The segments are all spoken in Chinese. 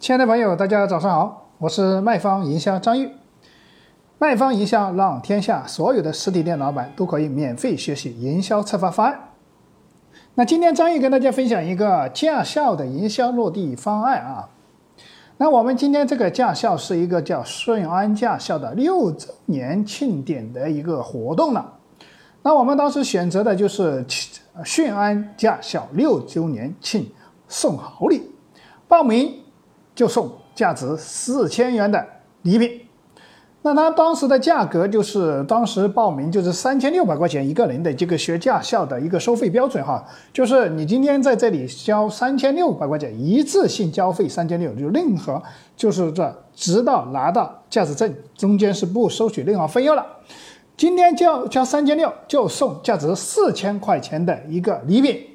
亲爱的朋友，大家早上好，我是卖方营销张玉。卖方营销让天下所有的实体店老板都可以免费学习营销策划方案。那今天张玉跟大家分享一个驾校的营销落地方案啊。那我们今天这个驾校是一个叫顺安驾校的六周年庆典的一个活动了。那我们当时选择的就是顺安驾校六周年庆送好礼，报名。就送价值四千元的礼品，那他当时的价格就是当时报名就是三千六百块钱一个人的这个学驾校的一个收费标准哈，就是你今天在这里交三千六百块钱一次性交费三千六，就任何就是这直到拿到驾驶证中间是不收取任何费用了，今天交交三千六就送价值四千块钱的一个礼品。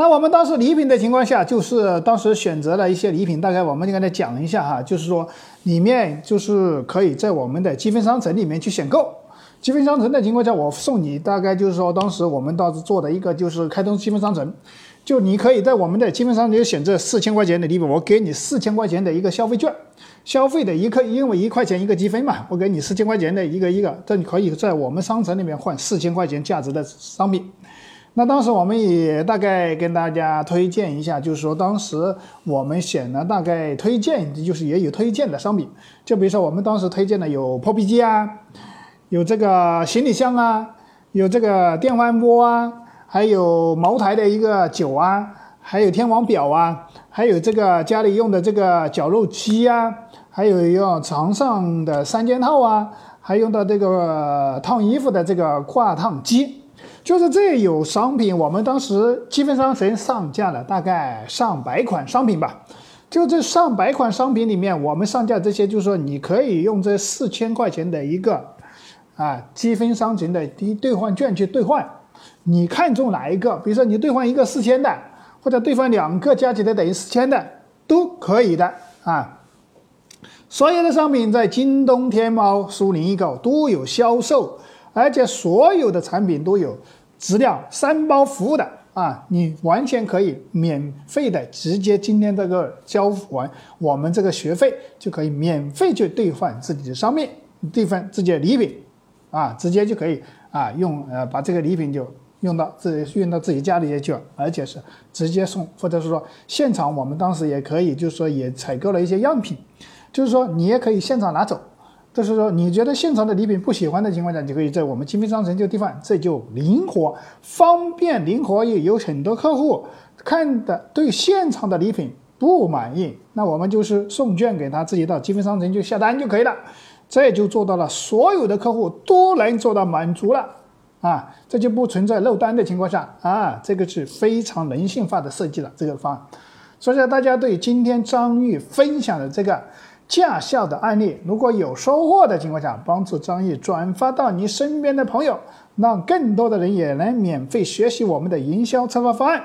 那我们当时礼品的情况下，就是当时选择了一些礼品，大概我们就跟他讲一下哈，就是说里面就是可以在我们的积分商城里面去选购。积分商城的情况下，我送你大概就是说，当时我们当时做的一个就是开通积分商城，就你可以在我们的积分商城选择四千块钱的礼品，我给你四千块钱的一个消费券，消费的一克，因为一块钱一个积分嘛，我给你四千块钱的一个一个，这你可以在我们商城里面换四千块钱价值的商品。那当时我们也大概跟大家推荐一下，就是说当时我们选了大概推荐，就是也有推荐的商品，就比如说我们当时推荐的有破壁机啊，有这个行李箱啊，有这个电饭锅啊，还有茅台的一个酒啊，还有天王表啊，还有这个家里用的这个绞肉机啊，还有用床上的三件套啊，还用到这个烫衣服的这个挂烫机。就是这有商品，我们当时积分商城上架了大概上百款商品吧。就这上百款商品里面，我们上架这些，就是说你可以用这四千块钱的一个啊积分商城的第兑换券去兑换。你看中哪一个？比如说你兑换一个四千的，或者兑换两个加起来等于四千的，都可以的啊。所有的商品在京东、天猫、苏宁易购都有销售。而且所有的产品都有质量三包服务的啊，你完全可以免费的直接今天这个交完我们这个学费就可以免费去兑换自己的商品，兑换自己的礼品，啊，直接就可以啊用呃把这个礼品就用到自己运到自己家里去，而且是直接送，或者是说现场我们当时也可以就是说也采购了一些样品，就是说你也可以现场拿走。就是说，你觉得现场的礼品不喜欢的情况下，你可以在我们积分商城就兑换，这就灵活、方便、灵活。也有很多客户看的对现场的礼品不满意，那我们就是送券给他，自己到积分商城就下单就可以了。这就做到了所有的客户都能做到满足了啊，这就不存在漏单的情况下啊，这个是非常人性化的设计了这个方案。所以说，大家对今天张玉分享的这个。驾校的案例，如果有收获的情况下，帮助张玉转发到你身边的朋友，让更多的人也能免费学习我们的营销策划方案。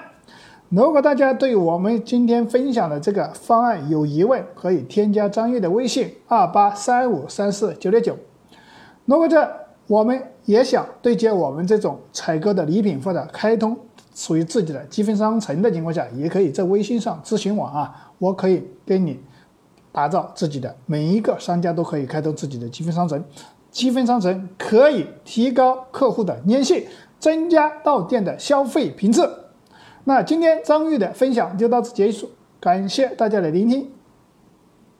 如果大家对我们今天分享的这个方案有疑问，可以添加张玉的微信二八三五三四九六九。如果这我们也想对接我们这种采购的礼品或者开通属于自己的积分商城的情况下，也可以在微信上咨询我啊，我可以跟你。打造自己的每一个商家都可以开通自己的积分商城，积分商城可以提高客户的粘性，增加到店的消费频次。那今天张玉的分享就到此结束，感谢大家的聆听。